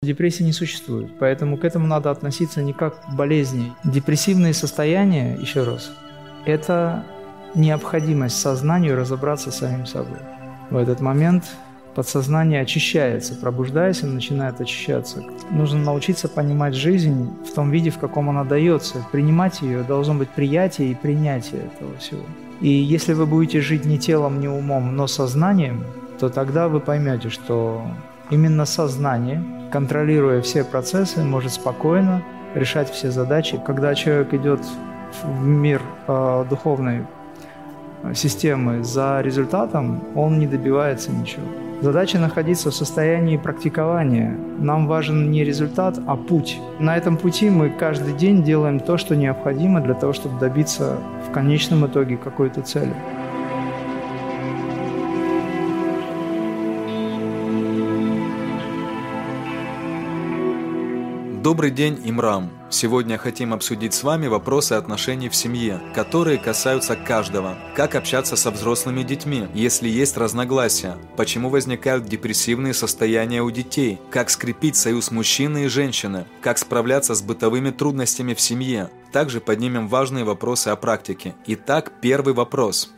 Депрессии не существует, поэтому к этому надо относиться не как к болезни. Депрессивные состояния, еще раз, это необходимость сознанию разобраться с самим собой. В этот момент подсознание очищается, пробуждаясь, оно начинает очищаться. Нужно научиться понимать жизнь в том виде, в каком она дается. Принимать ее должно быть приятие и принятие этого всего. И если вы будете жить не телом, не умом, но сознанием, то тогда вы поймете, что именно сознание – контролируя все процессы, может спокойно решать все задачи. Когда человек идет в мир э, духовной системы за результатом, он не добивается ничего. Задача находиться в состоянии практикования. Нам важен не результат, а путь. На этом пути мы каждый день делаем то, что необходимо для того, чтобы добиться в конечном итоге какой-то цели. Добрый день, Имрам! Сегодня хотим обсудить с вами вопросы отношений в семье, которые касаются каждого. Как общаться со взрослыми детьми, если есть разногласия? Почему возникают депрессивные состояния у детей? Как скрепить союз мужчины и женщины? Как справляться с бытовыми трудностями в семье? Также поднимем важные вопросы о практике. Итак, первый вопрос.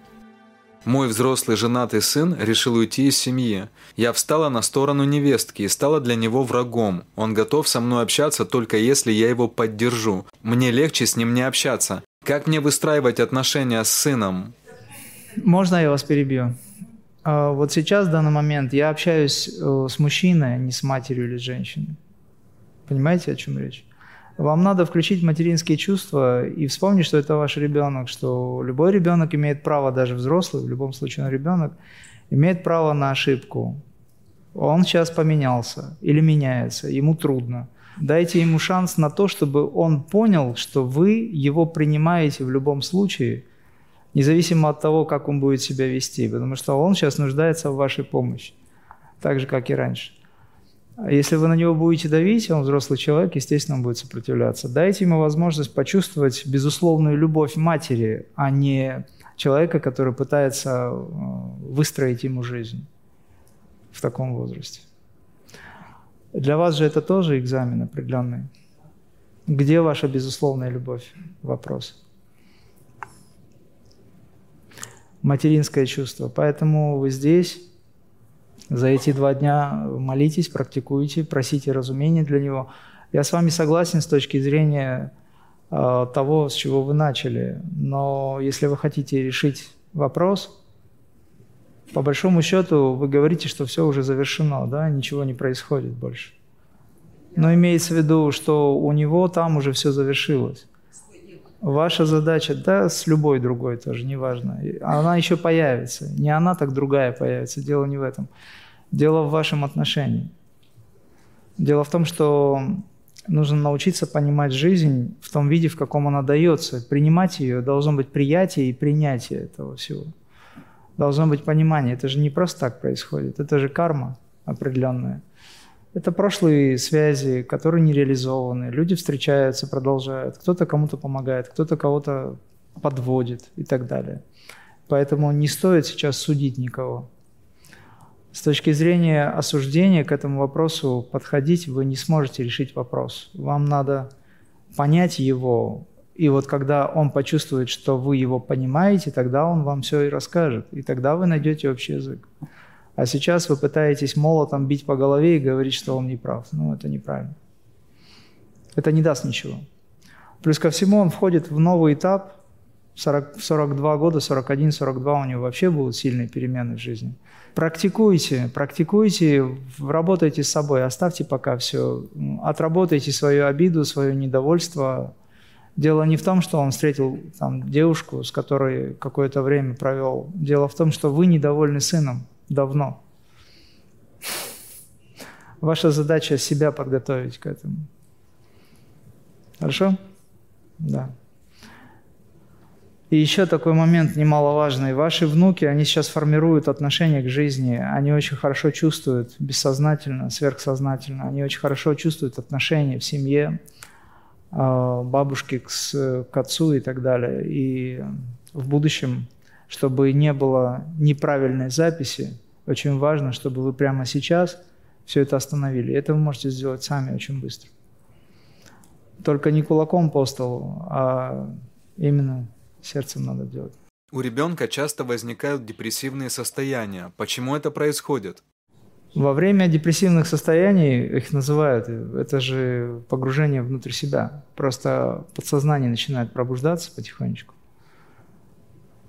Мой взрослый женатый сын решил уйти из семьи. Я встала на сторону невестки и стала для него врагом. Он готов со мной общаться только если я его поддержу. Мне легче с ним не общаться. Как мне выстраивать отношения с сыном? Можно я вас перебью? А, вот сейчас, в данный момент, я общаюсь э, с мужчиной, а не с матерью или женщиной. Понимаете, о чем речь? Вам надо включить материнские чувства и вспомнить, что это ваш ребенок, что любой ребенок имеет право, даже взрослый, в любом случае он ребенок, имеет право на ошибку. Он сейчас поменялся или меняется, ему трудно. Дайте ему шанс на то, чтобы он понял, что вы его принимаете в любом случае, независимо от того, как он будет себя вести, потому что он сейчас нуждается в вашей помощи, так же, как и раньше. А если вы на него будете давить, он взрослый человек, естественно, он будет сопротивляться. Дайте ему возможность почувствовать безусловную любовь матери, а не человека, который пытается э, выстроить ему жизнь в таком возрасте. Для вас же это тоже экзамен определенный. Где ваша безусловная любовь? Вопрос. Материнское чувство. Поэтому вы здесь за эти два дня молитесь, практикуйте, просите разумения для него. Я с вами согласен с точки зрения э, того, с чего вы начали. Но если вы хотите решить вопрос, по большому счету вы говорите, что все уже завершено, да, ничего не происходит больше. Но имеется в виду, что у него там уже все завершилось. Ваша задача, да, с любой другой тоже, неважно. Она еще появится. Не она, так другая появится. Дело не в этом. Дело в вашем отношении. Дело в том, что нужно научиться понимать жизнь в том виде, в каком она дается. Принимать ее должно быть приятие и принятие этого всего. Должно быть понимание. Это же не просто так происходит. Это же карма определенная. Это прошлые связи, которые не реализованы. Люди встречаются, продолжают. Кто-то кому-то помогает, кто-то кого-то подводит и так далее. Поэтому не стоит сейчас судить никого. С точки зрения осуждения к этому вопросу подходить вы не сможете решить вопрос. Вам надо понять его, и вот когда он почувствует, что вы его понимаете, тогда он вам все и расскажет, и тогда вы найдете общий язык. А сейчас вы пытаетесь молотом бить по голове и говорить, что он не прав. Ну, это неправильно. Это не даст ничего. Плюс ко всему он входит в новый этап, 40, 42 года, 41, 42 у него вообще будут сильные перемены в жизни – Практикуйте, практикуйте, работайте с собой, оставьте пока все, отработайте свою обиду, свое недовольство. Дело не в том, что он встретил там, девушку, с которой какое-то время провел. Дело в том, что вы недовольны сыном давно. Ваша задача себя подготовить к этому. Хорошо? Да. И еще такой момент немаловажный. Ваши внуки, они сейчас формируют отношение к жизни. Они очень хорошо чувствуют, бессознательно, сверхсознательно, они очень хорошо чувствуют отношения в семье, а, бабушки к, к отцу и так далее. И в будущем, чтобы не было неправильной записи, очень важно, чтобы вы прямо сейчас все это остановили. Это вы можете сделать сами очень быстро. Только не кулаком по столу, а именно сердцем надо делать. У ребенка часто возникают депрессивные состояния. Почему это происходит? Во время депрессивных состояний их называют, это же погружение внутрь себя. Просто подсознание начинает пробуждаться потихонечку.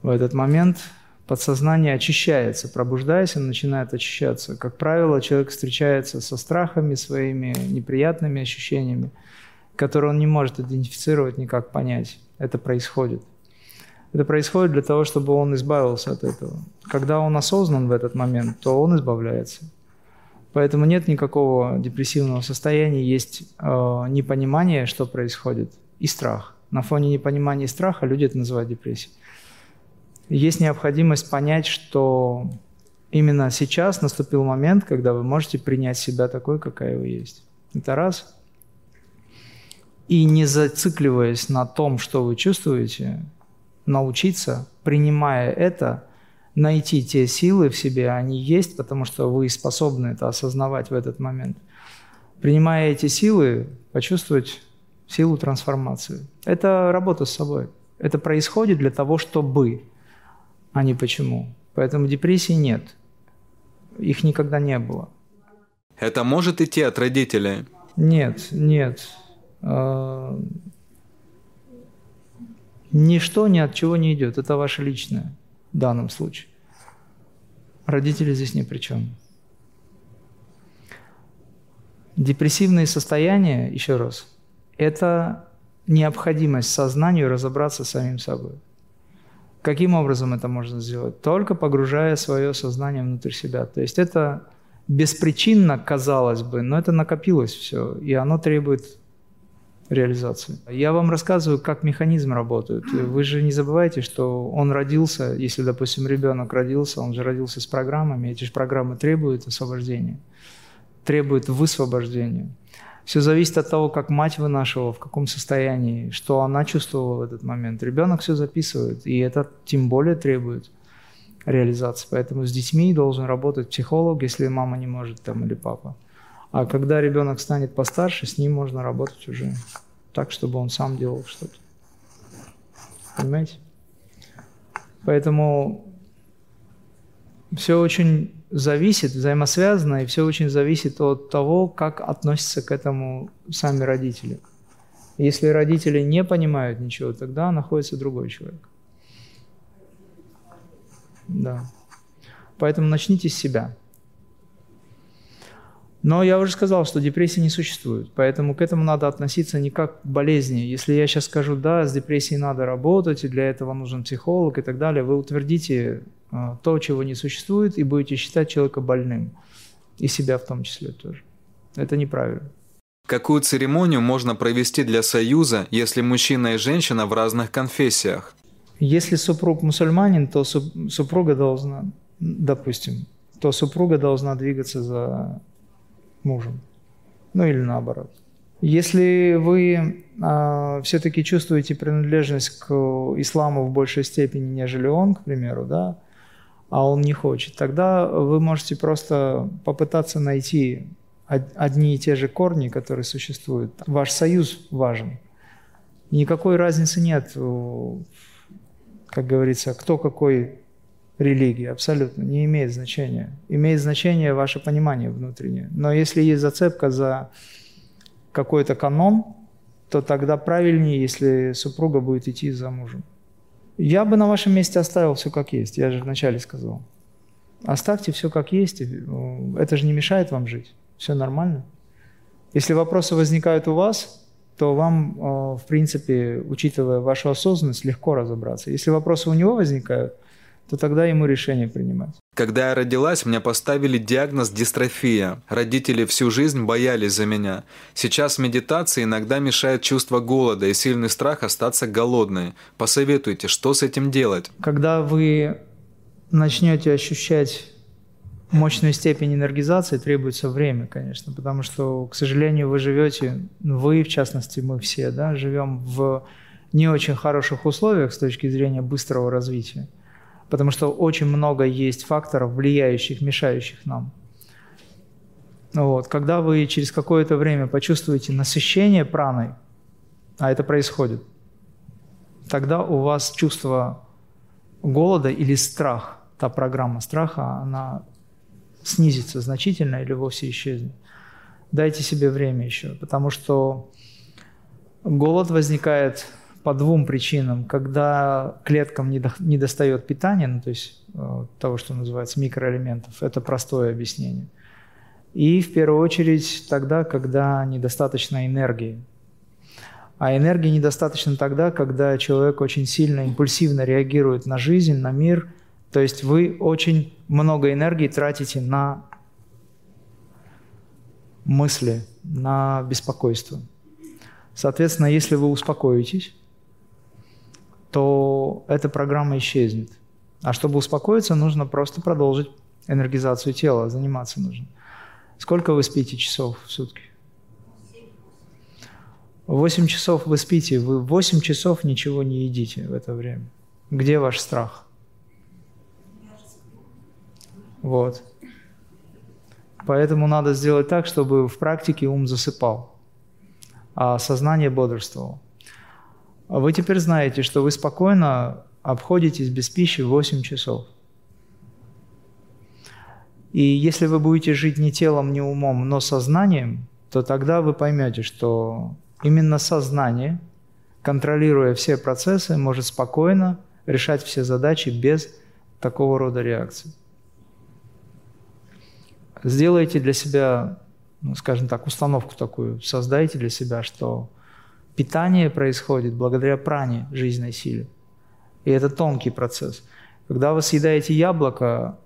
В этот момент подсознание очищается. Пробуждаясь, он начинает очищаться. Как правило, человек встречается со страхами, своими неприятными ощущениями, которые он не может идентифицировать, никак понять. Это происходит. Это происходит для того, чтобы он избавился от этого. Когда он осознан в этот момент, то он избавляется. Поэтому нет никакого депрессивного состояния, есть э, непонимание, что происходит, и страх. На фоне непонимания и страха люди это называют депрессией. Есть необходимость понять, что именно сейчас наступил момент, когда вы можете принять себя такой, какая вы есть. Это раз. И не зацикливаясь на том, что вы чувствуете, научиться, принимая это, найти те силы в себе, они есть, потому что вы способны это осознавать в этот момент. Принимая эти силы, почувствовать силу трансформации. Это работа с собой. Это происходит для того, чтобы, а не почему. Поэтому депрессии нет. Их никогда не было. Это может идти от родителей? Нет, нет. Ничто ни от чего не идет. Это ваше личное в данном случае. Родители здесь ни при чем. Депрессивные состояния, еще раз, это необходимость сознанию разобраться с самим собой. Каким образом это можно сделать? Только погружая свое сознание внутрь себя. То есть это беспричинно, казалось бы, но это накопилось все, и оно требует реализации. Я вам рассказываю, как механизм работает. Вы же не забывайте, что он родился, если, допустим, ребенок родился, он же родился с программами, эти же программы требуют освобождения, требуют высвобождения. Все зависит от того, как мать вынашивала, в каком состоянии, что она чувствовала в этот момент. Ребенок все записывает, и это тем более требует реализации. Поэтому с детьми должен работать психолог, если мама не может там или папа. А когда ребенок станет постарше, с ним можно работать уже так, чтобы он сам делал что-то. Понимаете? Поэтому все очень зависит, взаимосвязано, и все очень зависит от того, как относятся к этому сами родители. Если родители не понимают ничего, тогда находится другой человек. Да. Поэтому начните с себя. Но я уже сказал, что депрессии не существует, поэтому к этому надо относиться не как к болезни. Если я сейчас скажу, да, с депрессией надо работать, и для этого нужен психолог и так далее, вы утвердите э, то, чего не существует, и будете считать человека больным, и себя в том числе тоже. Это неправильно. Какую церемонию можно провести для союза, если мужчина и женщина в разных конфессиях? Если супруг мусульманин, то супруга должна, допустим, то супруга должна двигаться за мужем. Ну или наоборот. Если вы э, все-таки чувствуете принадлежность к исламу в большей степени, нежели он, к примеру, да, а он не хочет, тогда вы можете просто попытаться найти одни и те же корни, которые существуют. Ваш союз важен. Никакой разницы нет, как говорится, кто какой религии, абсолютно, не имеет значения. Имеет значение ваше понимание внутреннее. Но если есть зацепка за какой-то канон, то тогда правильнее, если супруга будет идти за мужем. Я бы на вашем месте оставил все как есть, я же вначале сказал. Оставьте все как есть, это же не мешает вам жить, все нормально. Если вопросы возникают у вас, то вам, э, в принципе, учитывая вашу осознанность, легко разобраться. Если вопросы у него возникают – то тогда ему решение принимать. Когда я родилась, мне поставили диагноз дистрофия. Родители всю жизнь боялись за меня. Сейчас медитация иногда мешает чувство голода и сильный страх остаться голодной. Посоветуйте, что с этим делать? Когда вы начнете ощущать мощную степень энергизации, требуется время, конечно, потому что, к сожалению, вы живете, вы, в частности, мы все, да, живем в не очень хороших условиях с точки зрения быстрого развития потому что очень много есть факторов, влияющих, мешающих нам. Вот. Когда вы через какое-то время почувствуете насыщение праной, а это происходит, тогда у вас чувство голода или страх, та программа страха, она снизится значительно или вовсе исчезнет. Дайте себе время еще, потому что голод возникает по двум причинам. Когда клеткам не, до, не достает питания, ну, то есть э, того, что называется микроэлементов, это простое объяснение. И в первую очередь тогда, когда недостаточно энергии. А энергии недостаточно тогда, когда человек очень сильно импульсивно реагирует на жизнь, на мир. То есть вы очень много энергии тратите на мысли, на беспокойство. Соответственно, если вы успокоитесь, то эта программа исчезнет. А чтобы успокоиться, нужно просто продолжить энергизацию тела, заниматься нужно. Сколько вы спите часов в сутки? 8 часов вы спите, вы 8 часов ничего не едите в это время. Где ваш страх? Вот. Поэтому надо сделать так, чтобы в практике ум засыпал, а сознание бодрствовало. А вы теперь знаете, что вы спокойно обходитесь без пищи 8 часов. И если вы будете жить не телом, не умом, но сознанием, то тогда вы поймете, что Именно сознание, контролируя все процессы, может спокойно решать все задачи без такого рода реакций. Сделайте для себя, ну, скажем так, установку такую, создайте для себя, что питание происходит благодаря пране, жизненной силе. И это тонкий процесс. Когда вы съедаете яблоко,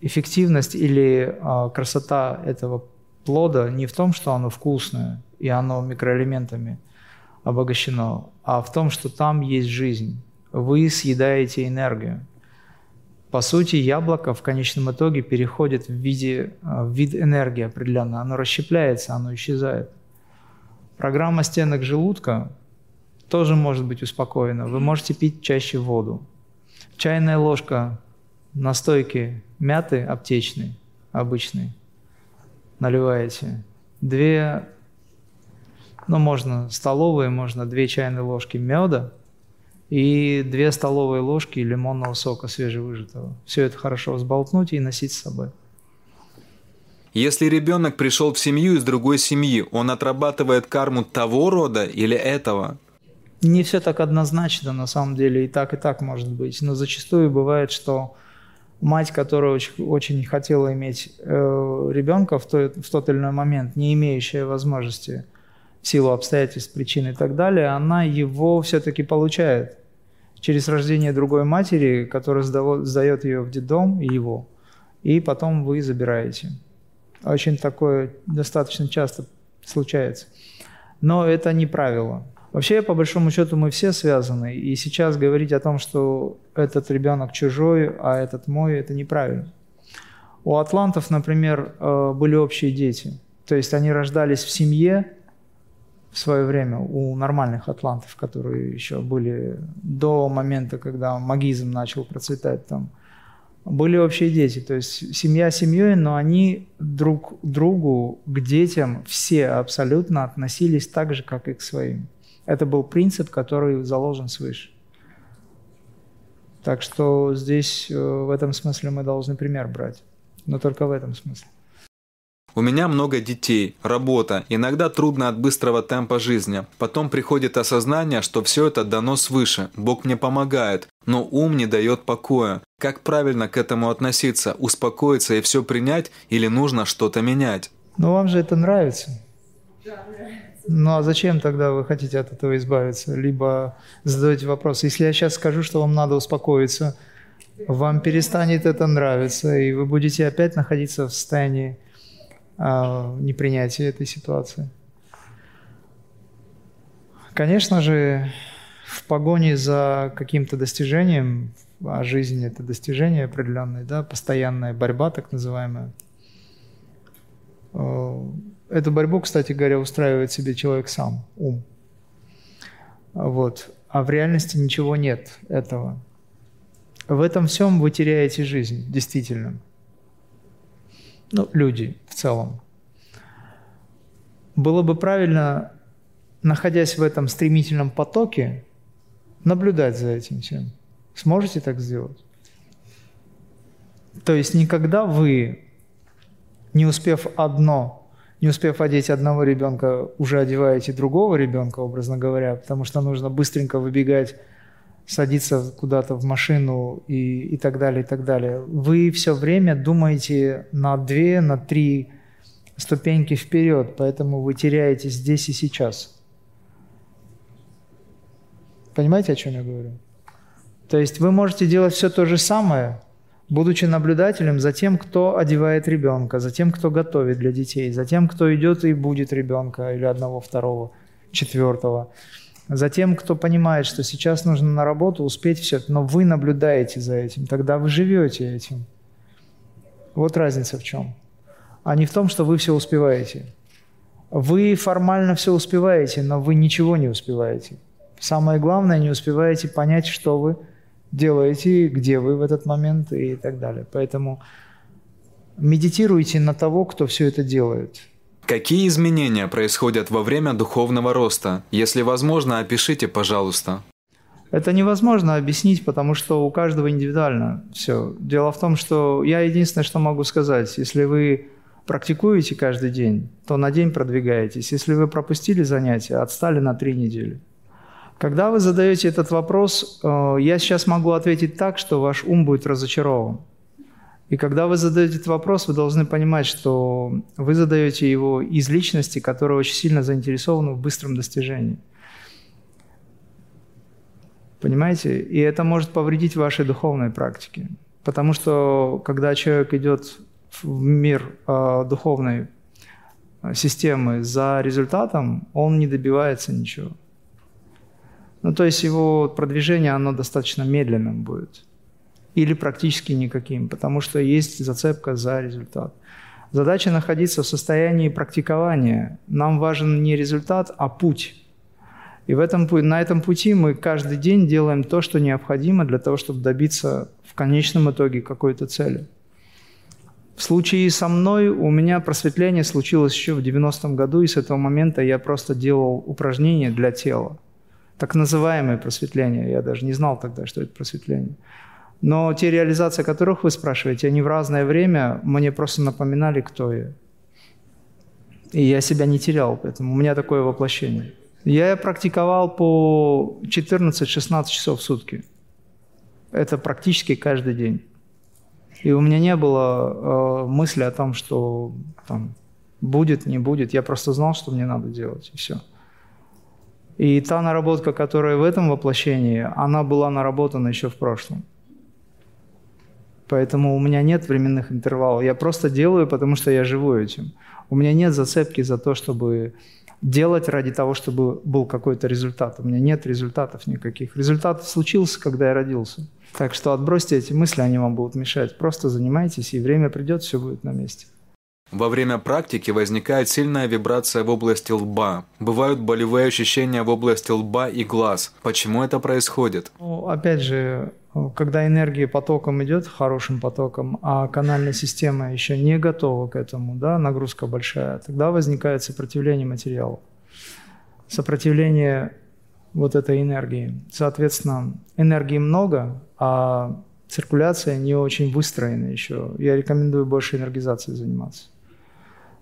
эффективность или э, красота этого плода не в том, что оно вкусное, и оно микроэлементами обогащено, а в том, что там есть жизнь. Вы съедаете энергию. По сути, яблоко в конечном итоге переходит в, виде, в вид энергии определенно. Оно расщепляется, оно исчезает. Программа стенок желудка тоже может быть успокоена. Вы можете пить чаще воду. Чайная ложка настойки мяты аптечной, обычной, наливаете. Две ну, можно столовые, можно 2 чайные ложки меда и 2 столовые ложки лимонного сока свежевыжатого. Все это хорошо взболтнуть и носить с собой. Если ребенок пришел в семью из другой семьи, он отрабатывает карму того рода или этого? Не все так однозначно, на самом деле, и так, и так может быть. Но зачастую бывает, что мать, которая очень, очень хотела иметь э, ребенка в, той, в тот или иной момент, не имеющая возможности в силу обстоятельств, причин и так далее, она его все-таки получает через рождение другой матери, которая сдает ее в детдом, его, и потом вы забираете. Очень такое достаточно часто случается. Но это не правило. Вообще, по большому счету, мы все связаны. И сейчас говорить о том, что этот ребенок чужой, а этот мой, это неправильно. У атлантов, например, э, были общие дети. То есть они рождались в семье, в свое время у нормальных атлантов, которые еще были до момента, когда магизм начал процветать там, были общие дети. То есть семья семьей, но они друг другу, к детям все абсолютно относились так же, как и к своим. Это был принцип, который заложен свыше. Так что здесь э, в этом смысле мы должны пример брать. Но только в этом смысле. У меня много детей, работа, иногда трудно от быстрого темпа жизни. Потом приходит осознание, что все это дано свыше, Бог мне помогает, но ум не дает покоя. Как правильно к этому относиться? Успокоиться и все принять или нужно что-то менять? Ну вам же это нравится. Ну а зачем тогда вы хотите от этого избавиться? Либо задаете вопрос, если я сейчас скажу, что вам надо успокоиться, вам перестанет это нравиться, и вы будете опять находиться в состоянии непринятие этой ситуации. Конечно же, в погоне за каким-то достижением, а жизнь – это достижение определенное, да, постоянная борьба так называемая. А, эту борьбу, кстати говоря, устраивает себе человек сам, ум. Вот. А в реальности ничего нет этого. В этом всем вы теряете жизнь, действительно – ну, люди в целом. было бы правильно, находясь в этом стремительном потоке, наблюдать за этим всем. Сможете так сделать? То есть никогда вы, не успев одно, не успев одеть одного ребенка, уже одеваете другого ребенка, образно говоря, потому что нужно быстренько выбегать, садиться куда-то в машину и, и так далее, и так далее. Вы все время думаете на две, на три ступеньки вперед, поэтому вы теряете здесь и сейчас. Понимаете, о чем я говорю? То есть вы можете делать все то же самое, будучи наблюдателем за тем, кто одевает ребенка, за тем, кто готовит для детей, за тем, кто идет и будет ребенка или одного, второго, четвертого, за тем, кто понимает, что сейчас нужно на работу успеть все, но вы наблюдаете за этим, тогда вы живете этим. Вот разница в чем а не в том, что вы все успеваете. Вы формально все успеваете, но вы ничего не успеваете. Самое главное, не успеваете понять, что вы делаете, где вы в этот момент и так далее. Поэтому медитируйте на того, кто все это делает. Какие изменения происходят во время духовного роста? Если возможно, опишите, пожалуйста. Это невозможно объяснить, потому что у каждого индивидуально все. Дело в том, что я единственное, что могу сказать, если вы практикуете каждый день, то на день продвигаетесь. Если вы пропустили занятия, отстали на три недели. Когда вы задаете этот вопрос, э, я сейчас могу ответить так, что ваш ум будет разочарован. И когда вы задаете этот вопрос, вы должны понимать, что вы задаете его из личности, которая очень сильно заинтересована в быстром достижении. Понимаете? И это может повредить вашей духовной практике. Потому что когда человек идет в мир э, духовной а, системы за результатом, он не добивается ничего. Ну, то есть его продвижение, оно достаточно медленным будет. Или практически никаким, потому что есть зацепка за результат. Задача находиться в состоянии практикования. Нам важен не результат, а путь. И в этом, на этом пути мы каждый день делаем то, что необходимо для того, чтобы добиться в конечном итоге какой-то цели. В случае со мной у меня просветление случилось еще в 90-м году, и с этого момента я просто делал упражнения для тела. Так называемое просветление. Я даже не знал тогда, что это просветление. Но те реализации, о которых вы спрашиваете, они в разное время мне просто напоминали, кто я. И я себя не терял, поэтому у меня такое воплощение. Я практиковал по 14-16 часов в сутки. Это практически каждый день. И у меня не было э, мысли о том, что там, будет, не будет. Я просто знал, что мне надо делать, и все. И та наработка, которая в этом воплощении, она была наработана еще в прошлом. Поэтому у меня нет временных интервалов. Я просто делаю, потому что я живу этим. У меня нет зацепки за то, чтобы делать ради того, чтобы был какой-то результат. У меня нет результатов никаких. Результат случился, когда я родился. Так что отбросьте эти мысли, они вам будут мешать. Просто занимайтесь, и время придет, все будет на месте. Во время практики возникает сильная вибрация в области лба. Бывают болевые ощущения в области лба и глаз. Почему это происходит? Ну, опять же, когда энергия потоком идет, хорошим потоком, а канальная система еще не готова к этому, да, нагрузка большая, тогда возникает сопротивление материала. Сопротивление вот этой энергии. Соответственно, энергии много, а циркуляция не очень выстроена еще. Я рекомендую больше энергизацией заниматься.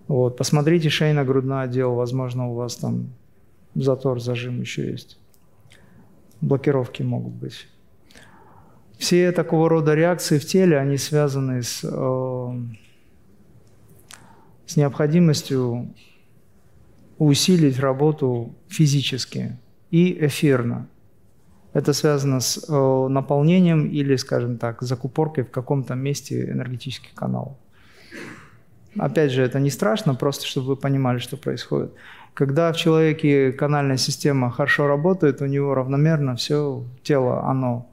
Вот, посмотрите шейно-грудной отдел, возможно, у вас там затор, зажим еще есть. Блокировки могут быть. Все такого рода реакции в теле, они связаны с, э, с необходимостью усилить работу физически и эфирно. Это связано с э, наполнением или, скажем так, закупоркой в каком-то месте энергетических каналов. Опять же, это не страшно, просто чтобы вы понимали, что происходит. Когда в человеке канальная система хорошо работает, у него равномерно все тело, оно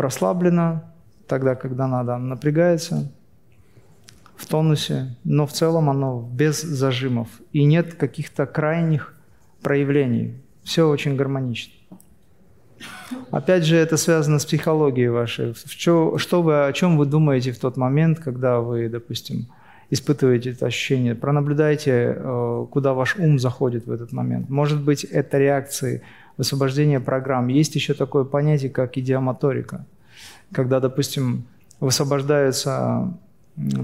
расслаблено, тогда, когда надо, оно напрягается, в тонусе, но в целом оно без зажимов. И нет каких-то крайних проявлений. Все очень гармонично. Опять же, это связано с психологией вашей. Что, что вы, о чем вы думаете в тот момент, когда вы, допустим, испытываете это ощущение. Пронаблюдайте, э, куда ваш ум заходит в этот момент. Может быть, это реакции высвобождения программ. Есть еще такое понятие, как идиомоторика. Когда, допустим, высвобождаются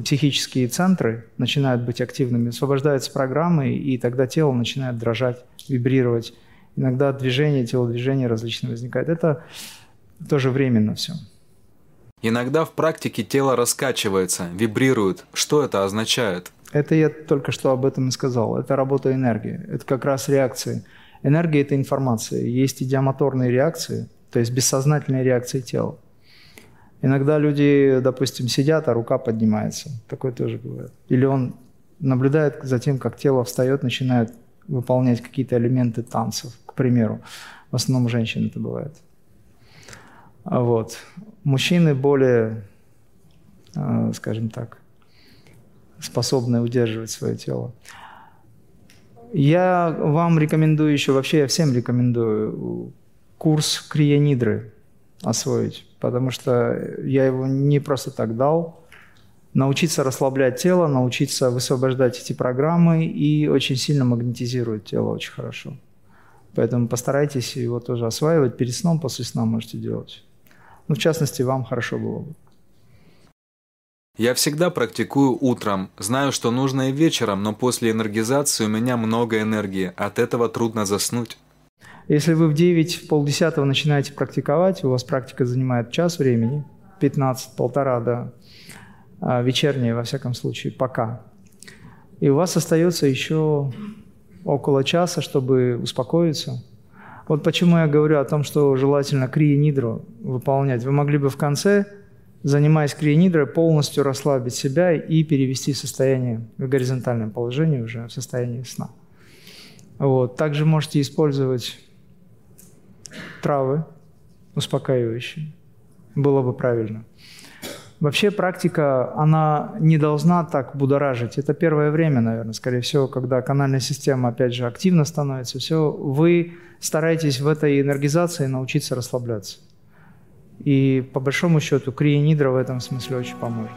психические центры, начинают быть активными, высвобождаются программы, и тогда тело начинает дрожать, вибрировать. Иногда движение, телодвижение различные возникает. Это тоже временно все. Иногда в практике тело раскачивается, вибрирует. Что это означает? Это я только что об этом и сказал. Это работа энергии. Это как раз реакции. Энергия – это информация. Есть идиомоторные реакции, то есть бессознательные реакции тела. Иногда люди, допустим, сидят, а рука поднимается. Такое тоже бывает. Или он наблюдает за тем, как тело встает, начинает выполнять какие-то элементы танцев, к примеру. В основном женщин это бывает. А вот. Мужчины более, а, скажем так, способны удерживать свое тело. Я вам рекомендую еще, вообще я всем рекомендую курс крионидры освоить, потому что я его не просто так дал. Научиться расслаблять тело, научиться высвобождать эти программы и очень сильно магнетизирует тело очень хорошо. Поэтому постарайтесь его тоже осваивать. Перед сном, после сна можете делать. Ну, в частности, вам хорошо было бы. Я всегда практикую утром. Знаю, что нужно и вечером, но после энергизации у меня много энергии. От этого трудно заснуть. Если вы в 9, в полдесятого начинаете практиковать, у вас практика занимает час времени, 15, полтора, да, а вечерняя, во всяком случае, пока. И у вас остается еще около часа, чтобы успокоиться. Вот почему я говорю о том, что желательно крия-нидру выполнять. Вы могли бы в конце, занимаясь крия-нидрой, полностью расслабить себя и перевести состояние в горизонтальное положение уже, в состояние сна. Вот. Также можете использовать травы успокаивающие. Было бы правильно. Вообще практика, она не должна так будоражить. Это первое время, наверное, скорее всего, когда канальная система, опять же, активно становится. Все, вы стараетесь в этой энергизации научиться расслабляться. И по большому счету крионидра в этом смысле очень поможет.